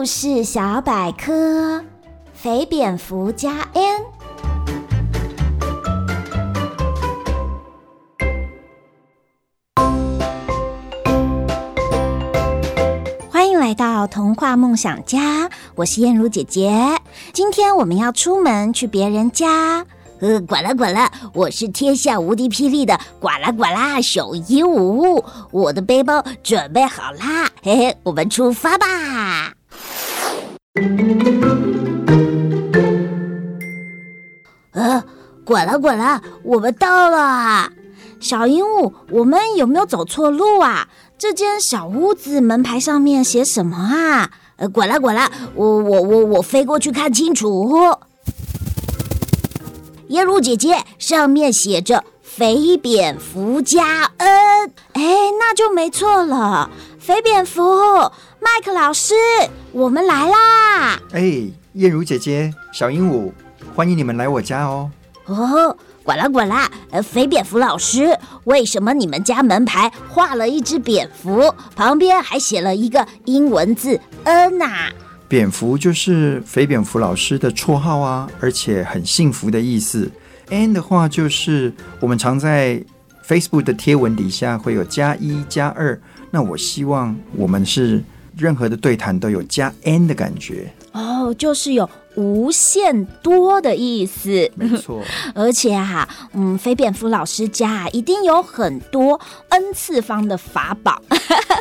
故事小百科：肥蝙蝠加 N。欢迎来到童话梦想家，我是燕如姐姐。今天我们要出门去别人家。呃，呱啦呱啦，我是天下无敌霹雳的呱啦呱啦小鹦鹉，我的背包准备好啦，嘿嘿，我们出发吧！呃，滚了滚了，我们到了。小鹦鹉，我们有没有走错路啊？这间小屋子门牌上面写什么啊？呃，滚了滚了，我我我我飞过去看清楚。耶鲁姐姐，上面写着“肥蝙蝠加 N”，哎，那就没错了。肥蝙蝠，麦克老师，我们来啦！哎，燕如姐姐，小鹦鹉，欢迎你们来我家哦。哦，管啦管啦，呃，肥蝙蝠老师，为什么你们家门牌画了一只蝙蝠，旁边还写了一个英文字 “N” 呐？蝙蝠就是肥蝙蝠老师的绰号啊，而且很幸福的意思。N 的话就是我们常在 Facebook 的贴文底下会有加一加二，那我希望我们是任何的对谈都有加 N 的感觉。哦，就是有无限多的意思，没错。而且啊，嗯，非蝙蝠老师家一定有很多 N 次方的法宝。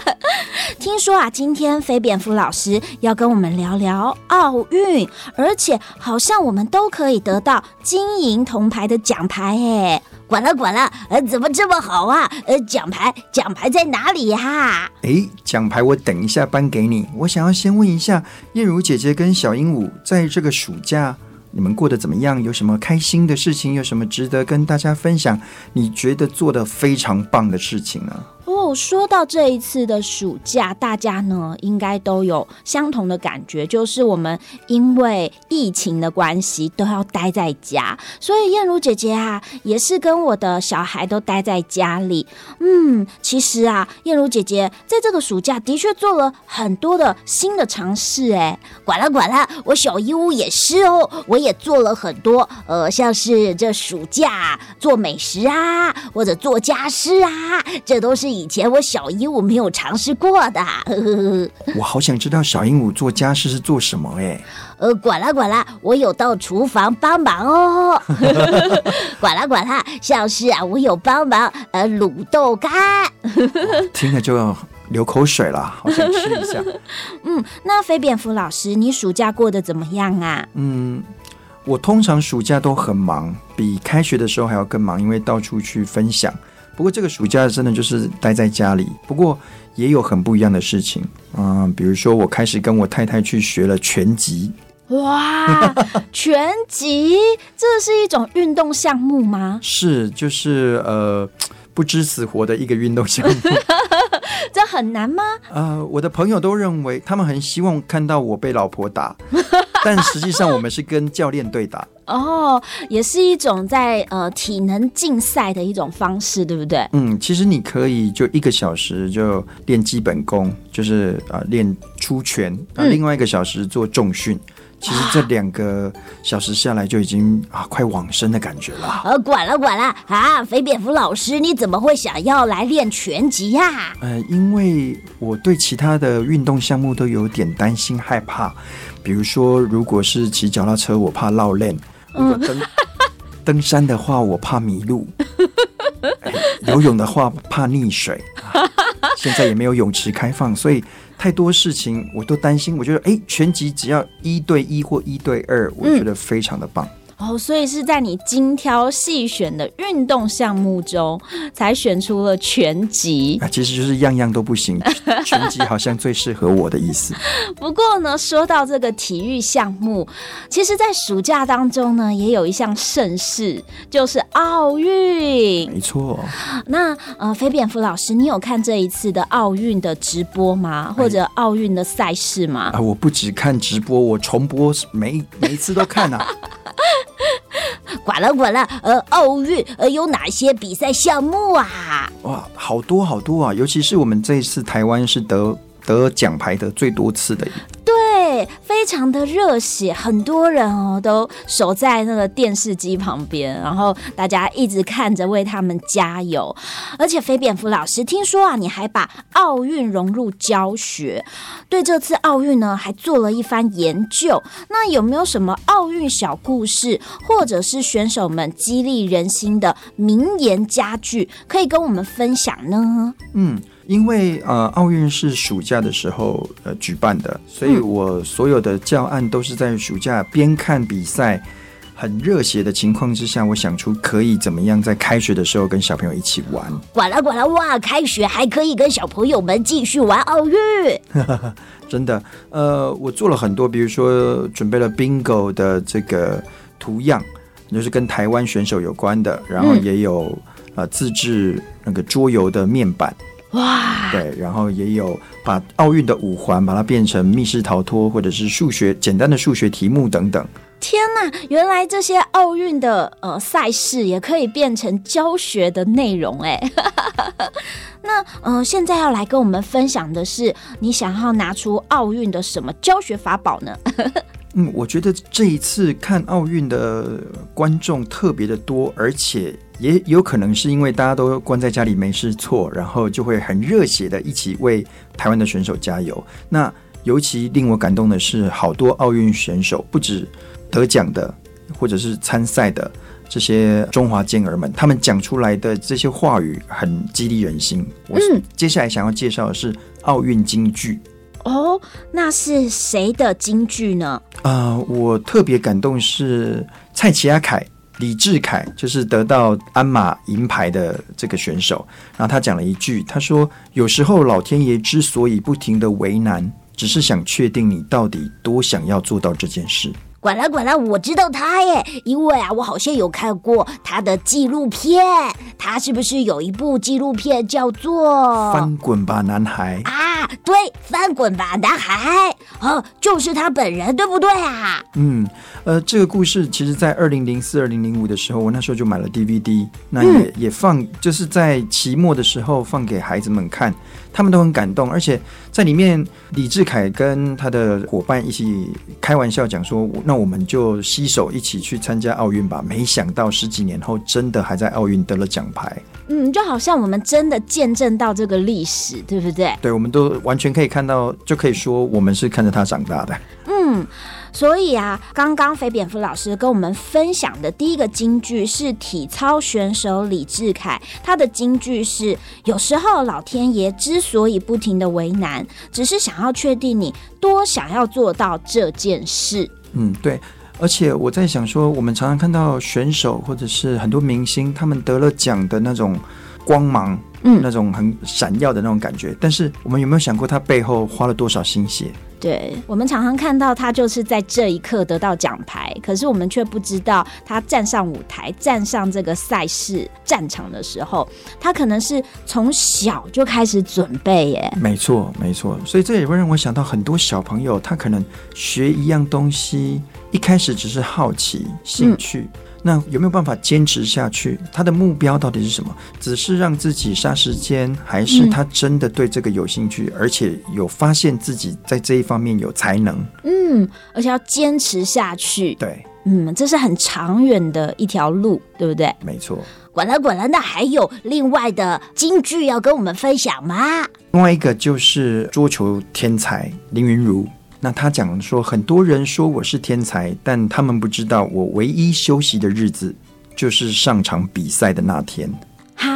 听说啊，今天非蝙蝠老师要跟我们聊聊奥运，而且好像我们都可以得到金银铜牌的奖牌哎！管了管了，呃，怎么这么好啊？呃，奖牌奖牌在哪里呀？哎，奖牌我等一下颁给你。我想要先问一下燕如姐姐跟小鹦鹉，在这个暑假你们过得怎么样？有什么开心的事情？有什么值得跟大家分享？你觉得做的非常棒的事情呢？哦，说到这一次的暑假，大家呢应该都有相同的感觉，就是我们因为疫情的关系都要待在家，所以燕如姐姐啊也是跟我的小孩都待在家里。嗯，其实啊，燕如姐姐在这个暑假的确做了很多的新的尝试。哎，管了管了，我小鹦鹉也是哦，我也做了很多，呃，像是这暑假做美食啊，或者做家事啊，这都是。以前我小鹦鹉没有尝试过的，我好想知道小鹦鹉做家事是做什么哎。呃，管啦管啦，我有到厨房帮忙哦。管啦管啦，像是啊，我有帮忙呃卤豆干，听了就要流口水了，好想吃一下。嗯，那肥蝙蝠老师，你暑假过得怎么样啊？嗯，我通常暑假都很忙，比开学的时候还要更忙，因为到处去分享。不过这个暑假真的就是待在家里，不过也有很不一样的事情，嗯、呃，比如说我开始跟我太太去学了拳击。哇，拳击这是一种运动项目吗？是，就是呃不知死活的一个运动项目。这很难吗？呃，我的朋友都认为他们很希望看到我被老婆打，但实际上我们是跟教练对打。哦，也是一种在呃体能竞赛的一种方式，对不对？嗯，其实你可以就一个小时就练基本功，就是呃练出拳，那，另外一个小时做重训。嗯其实这两个小时下来就已经啊快往生的感觉了。呃，管了管了啊，肥蝙蝠老师，你怎么会想要来练拳击呀？呃，因为我对其他的运动项目都有点担心害怕，比如说，如果是骑脚踏车，我怕落链；如果登登山的话，我怕迷路；游泳的话，怕溺水。啊，现在也没有泳池开放，所以。太多事情我都担心，我觉得哎，全集只要一对一或一对二，我觉得非常的棒。嗯哦，所以是在你精挑细选的运动项目中，才选出了拳击。啊，其实就是样样都不行，拳击好像最适合我的意思。不过呢，说到这个体育项目，其实，在暑假当中呢，也有一项盛事，就是奥运。没错。那呃，肥蝙蝠老师，你有看这一次的奥运的直播吗？或者奥运的赛事吗？啊，我不只看直播，我重播每每一次都看啊。呱啦呱啦，呃，奥运呃有哪些比赛项目啊？哇，好多好多啊！尤其是我们这一次台湾是得得奖牌的最多次的。对，非常的热血，很多人哦都守在那个电视机旁边，然后大家一直看着为他们加油。而且飞蝙蝠老师听说啊，你还把奥运融入教学，对这次奥运呢还做了一番研究。那有没有什么奥运小故事，或者是选手们激励人心的名言佳句，可以跟我们分享呢？嗯。因为呃，奥运是暑假的时候呃举办的，所以我所有的教案都是在暑假边看比赛，很热血的情况之下，我想出可以怎么样在开学的时候跟小朋友一起玩。管了管了，哇！开学还可以跟小朋友们继续玩奥运，真的。呃，我做了很多，比如说准备了 bingo 的这个图样，就是跟台湾选手有关的，然后也有、嗯、呃自制那个桌游的面板。哇，对，然后也有把奥运的五环把它变成密室逃脱，或者是数学简单的数学题目等等。天哪，原来这些奥运的呃赛事也可以变成教学的内容哎。那呃，现在要来跟我们分享的是，你想要拿出奥运的什么教学法宝呢？嗯，我觉得这一次看奥运的观众特别的多，而且也有可能是因为大家都关在家里没事做，然后就会很热血的一起为台湾的选手加油。那尤其令我感动的是，好多奥运选手不止得奖的，或者是参赛的这些中华健儿们，他们讲出来的这些话语很激励人心。我接下来想要介绍的是奥运金句。哦，那是谁的金句呢？啊、呃，我特别感动是蔡奇亚凯、李智凯，就是得到鞍马银牌的这个选手。然后他讲了一句，他说：“有时候老天爷之所以不停的为难，只是想确定你到底多想要做到这件事。”管了管了，我知道他耶，因为啊，我好像有看过他的纪录片。他是不是有一部纪录片叫做《翻滚吧，男孩》啊？对，《翻滚吧，男孩》哦，就是他本人，对不对啊？嗯，呃，这个故事其实，在二零零四、二零零五的时候，我那时候就买了 DVD，那也、嗯、也放，就是在期末的时候放给孩子们看。他们都很感动，而且在里面，李志凯跟他的伙伴一起开玩笑讲说：“那我们就携手一起去参加奥运吧。”没想到十几年后，真的还在奥运得了奖牌。嗯，就好像我们真的见证到这个历史，对不对？对，我们都完全可以看到，就可以说我们是看着他长大的。嗯。所以啊，刚刚飞蝙蝠老师跟我们分享的第一个金句是体操选手李志凯，他的金句是：有时候老天爷之所以不停的为难，只是想要确定你多想要做到这件事。嗯，对。而且我在想说，我们常常看到选手或者是很多明星，他们得了奖的那种光芒，嗯，那种很闪耀的那种感觉。但是我们有没有想过，他背后花了多少心血？对，我们常常看到他就是在这一刻得到奖牌，可是我们却不知道他站上舞台、站上这个赛事战场的时候，他可能是从小就开始准备耶。没错，没错，所以这也会让我想到很多小朋友，他可能学一样东西，一开始只是好奇、兴趣。嗯那有没有办法坚持下去？他的目标到底是什么？只是让自己杀时间，还是他真的对这个有兴趣，嗯、而且有发现自己在这一方面有才能？嗯，而且要坚持下去。对，嗯，这是很长远的一条路，对不对？没错。管了管了，那还有另外的金句要跟我们分享吗？另外一个就是桌球天才林云儒。那他讲说，很多人说我是天才，但他们不知道我唯一休息的日子就是上场比赛的那天。哈，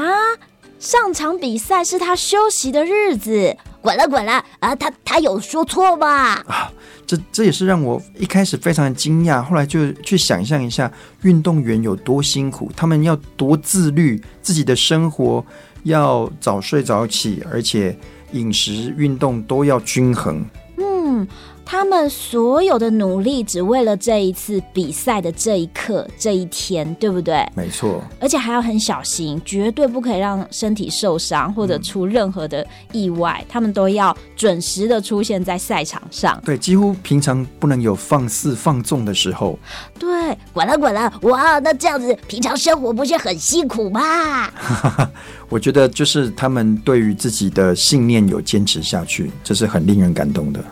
上场比赛是他休息的日子？滚了滚了啊！他他有说错吧？啊，这这也是让我一开始非常的惊讶，后来就去想象一下运动员有多辛苦，他们要多自律，自己的生活要早睡早起，而且饮食运动都要均衡。嗯。他们所有的努力，只为了这一次比赛的这一刻、这一天，对不对？没错。而且还要很小心，绝对不可以让身体受伤或者出任何的意外。嗯。他们都要准时的出现在赛场上。对，几乎平常不能有放肆放纵的时候。对，管了管了，哇，那这样子平常生活不是很辛苦吗？我觉得就是他们对于自己的信念有坚持下去，这是很令人感动的。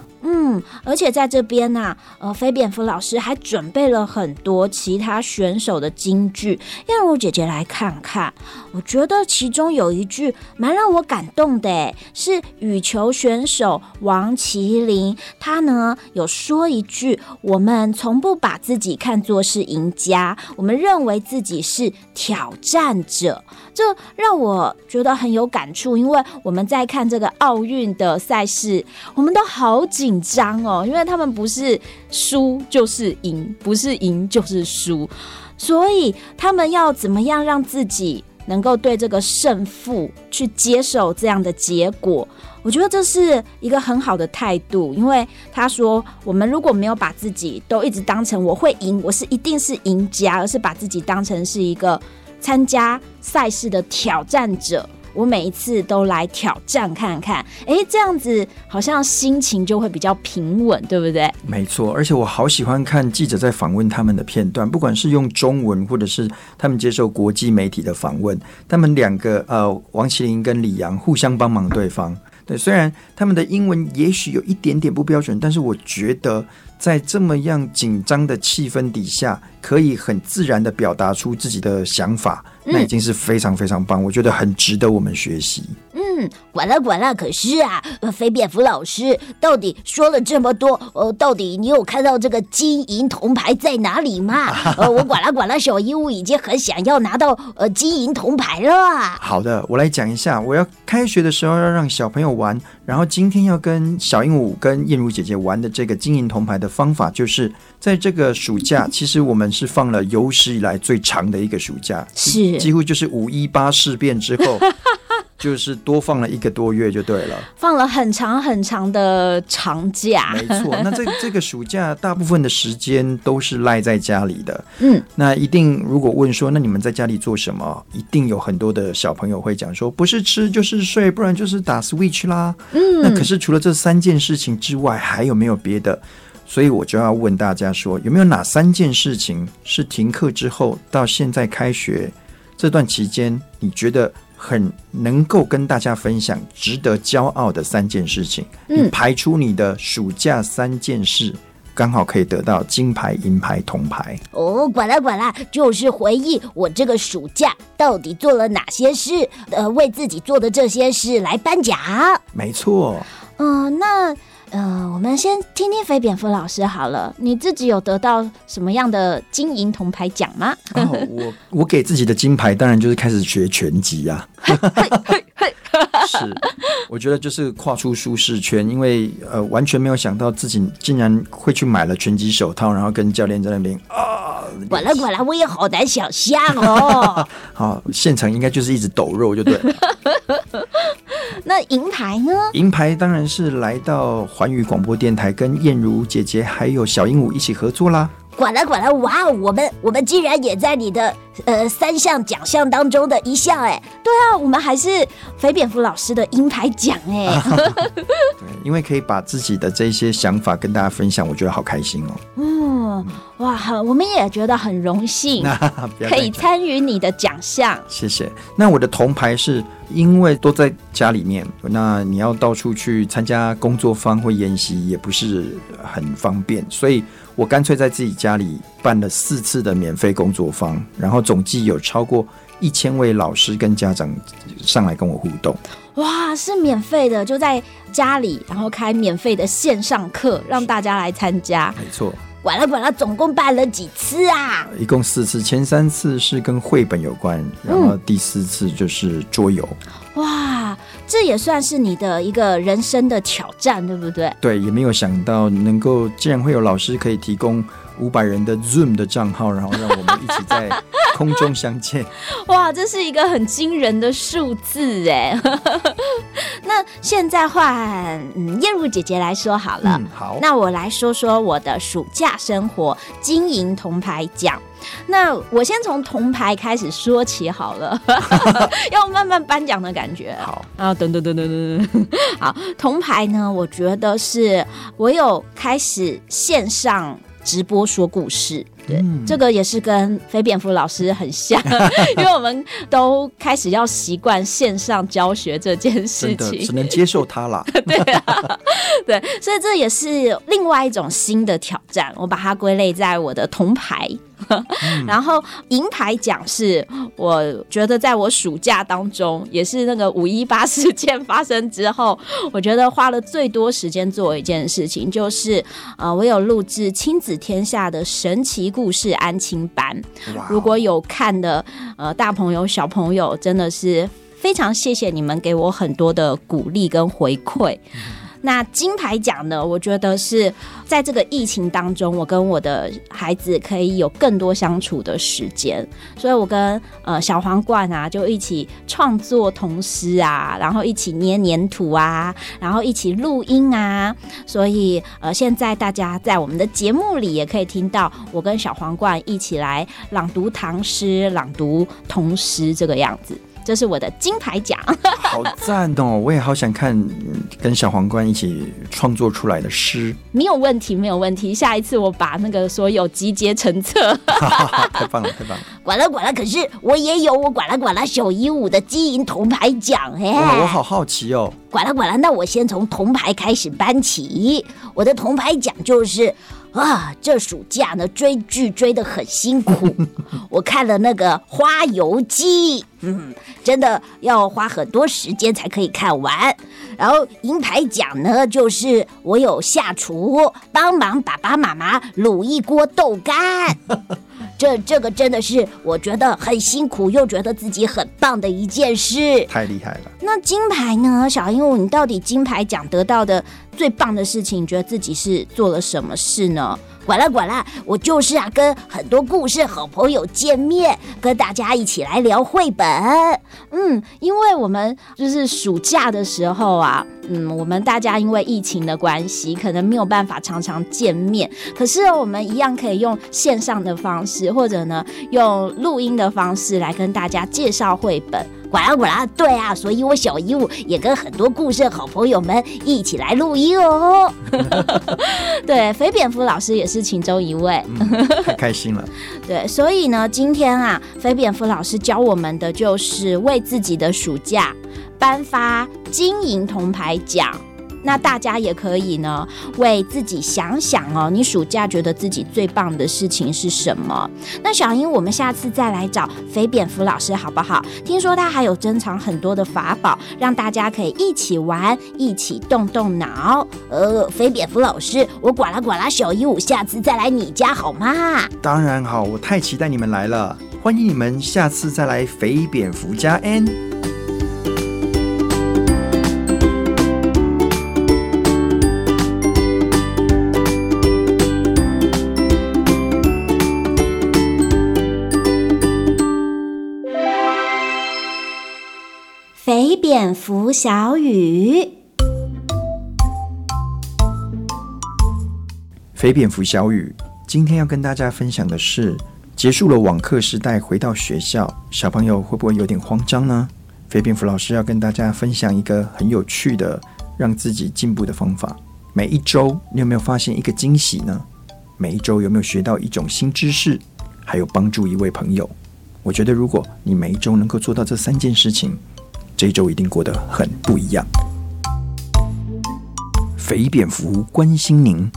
嗯，而且在这边呢、呃，飞蝙蝠老师还准备了很多其他选手的金句，让我姐姐来看看。我觉得其中有一句蛮让我感动的，是羽球选手王麒麟，他呢有说一句：“我们从不把自己看作是赢家，我们认为自己是挑战者。”这让我觉得很有感触，因为我们在看这个奥运的赛事，我们都好紧张哦，因为他们不是输就是赢，不是赢就是输，所以他们要怎么样让自己能够对这个胜负去接受这样的结果？我觉得这是一个很好的态度，因为他说，我们如果没有把自己都一直当成我会赢，我是一定是赢家，而是把自己当成是一个。参加赛事的挑战者，我每一次都来挑战看看，哎，这样子好像心情就会比较平稳，对不对？没错，而且我好喜欢看记者在访问他们的片段，不管是用中文，或者是他们接受国际媒体的访问，他们两个呃，王麒麟跟李阳互相帮忙对方。对，虽然他们的英文也许有一点点不标准，但是我觉得。在这么样紧张的气氛底下，可以很自然地表达出自己的想法，那已经是非常非常棒，我觉得很值得我们学习。嗯，管了管了，可是啊，飞蝙蝠老师到底说了这么多，呃，到底你有看到这个金银铜牌在哪里吗？呃，我管了管了，小鹦鹉已经很想要拿到呃金银铜牌了。好的，我来讲一下，我要开学的时候要让小朋友玩，然后今天要跟小鹦鹉跟燕如姐姐玩的这个金银铜牌的方法，就是在这个暑假，其实我们是放了有史以来最长的一个暑假，是几乎就是五一八事变之后。就是多放了一个多月就对了，放了很长很长的长假。没错，那这 这个暑假大部分的时间都是赖在家里的。嗯，那一定如果问说，那你们在家里做什么？一定有很多的小朋友会讲说，不是吃就是睡，不然就是打 Switch 啦。嗯，那可是除了这三件事情之外，还有没有别的？所以我就要问大家说，有没有哪三件事情是停课之后到现在开学这段期间，你觉得？很能够跟大家分享值得骄傲的三件事情，嗯排出你的暑假三件事，刚好可以得到金牌、银牌、铜牌。哦，管啦管啦，就是回忆我这个暑假到底做了哪些事，呃，为自己做的这些事来颁奖。没错。嗯、呃，那。嗯、呃，我们先听听肥蝙蝠老师好了。你自己有得到什么样的金银铜牌奖吗？哦、我 我给自己的金牌，当然就是开始学拳击呀、啊。是，我觉得就是跨出舒适圈，因为呃，完全没有想到自己竟然会去买了拳击手套，然后跟教练在那边啊。管了 管了，我也好难想象哦。好，现场应该就是一直抖肉，就对了。那银牌呢？银牌当然是来到环宇广播电台，跟燕如姐姐还有小鹦鹉一起合作啦。管了管了，哇！我们我们竟然也在你的呃三项奖项当中的一项哎。对啊，我们还是肥蝙蝠老师的银牌奖哎。对，因为可以把自己的这些想法跟大家分享，我觉得好开心哦。嗯，哇，我们也觉得很荣幸，可以参与你的奖项。谢谢。那我的铜牌是因为都在家里面，那你要到处去参加工作坊或研习也不是很方便，所以。我干脆在自己家里办了四次的免费工作坊，然后总计有超过一千位老师跟家长上来跟我互动。哇，是免费的，就在家里，然后开免费的线上课，让大家来参加。没错。管了管了，总共办了几次啊？一共四次，前三次是跟绘本有关，然后第四次就是桌游。嗯。哇，这也算是你的一个人生的挑战，对不对？对，也没有想到能够竟然会有老师可以提供五百人的 Zoom 的账号，然后让我们一起在空中相见。哇，这是一个很惊人的数字哎。那现在换嗯燕如姐姐来说好了。嗯，好。那我来说说我的暑假生活金银铜牌奖。那我先从铜牌开始说起好了，要慢慢颁奖的感觉。好啊，等等等等等等。好，铜牌呢，我觉得是我有开始线上直播说故事。对，嗯、这个也是跟飞蝙蝠老师很像，因为我们都开始要习惯线上教学这件事情，只能接受它啦。对啊，对，所以这也是另外一种新的挑战。我把它归类在我的铜牌。然后银牌奖是我觉得在我暑假当中，也是那个五一八事件发生之后，我觉得花了最多时间做一件事情，就是呃，我有录制亲子天下的神奇故事安亲班。如果有看的呃大朋友小朋友，真的是非常谢谢你们给我很多的鼓励跟回馈。那金牌奖呢？我觉得是在这个疫情当中，我跟我的孩子可以有更多相处的时间，所以我跟呃小皇冠啊就一起创作童诗啊，然后一起捏黏土啊，然后一起录音啊，所以呃现在大家在我们的节目里也可以听到我跟小皇冠一起来朗读唐诗、朗读童诗这个样子。这是我的金牌奖，好赞哦！我也好想看跟小皇冠一起创作出来的诗。没有问题，没有问题。下一次我把那个所有集结成册。太棒了，太棒了！管了管了，可是我也有我管了管了小鹦鹉的金银铜牌奖哎、哦！我好好奇哦。管了管了，那我先从铜牌开始颁起。我的铜牌奖就是。啊，这暑假呢追剧追得很辛苦，我看了那个《花游记》，嗯，真的要花很多时间才可以看完。然后银牌奖呢，就是我有下厨帮忙爸爸妈妈卤一锅豆干。这这个真的是我觉得很辛苦，又觉得自己很棒的一件事。太厉害了！那金牌呢，小鹦鹉，你到底金牌奖得到的最棒的事情，觉得自己是做了什么事呢？管了管了，我就是啊，跟很多故事好朋友见面，跟大家一起来聊绘本。嗯，因为我们就是暑假的时候啊，嗯，我们大家因为疫情的关系，可能没有办法常常见面，可是我们一样可以用线上的方式，或者呢，用录音的方式来跟大家介绍绘本。管了管了，对啊，所以我小姨夫也跟很多故事好朋友们一起来录音哦。对，肥蝙蝠老师也是其中一位，嗯、太开心了。对，所以呢，今天啊，肥蝙蝠老师教我们的就是为自己的暑假颁发金银铜牌奖。那大家也可以呢，为自己想想哦，你暑假觉得自己最棒的事情是什么？那小英，我们下次再来找飞蝙蝠老师好不好？听说他还有珍藏很多的法宝，让大家可以一起玩，一起动动脑。呃，飞蝙蝠老师，我管啦管啦，小鹦鹉下次再来你家好吗？当然好，我太期待你们来了，欢迎你们下次再来飞蝙蝠家 N。蝙蝠小雨，肥蝙蝠小雨，今天要跟大家分享的是，结束了网课时代，回到学校，小朋友会不会有点慌张呢？肥蝙蝠老师要跟大家分享一个很有趣的让自己进步的方法。每一周，你有没有发现一个惊喜呢？每一周有没有学到一种新知识，还有帮助一位朋友？我觉得，如果你每一周能够做到这三件事情，这一周一定过得很不一样。肥蝙蝠关心您。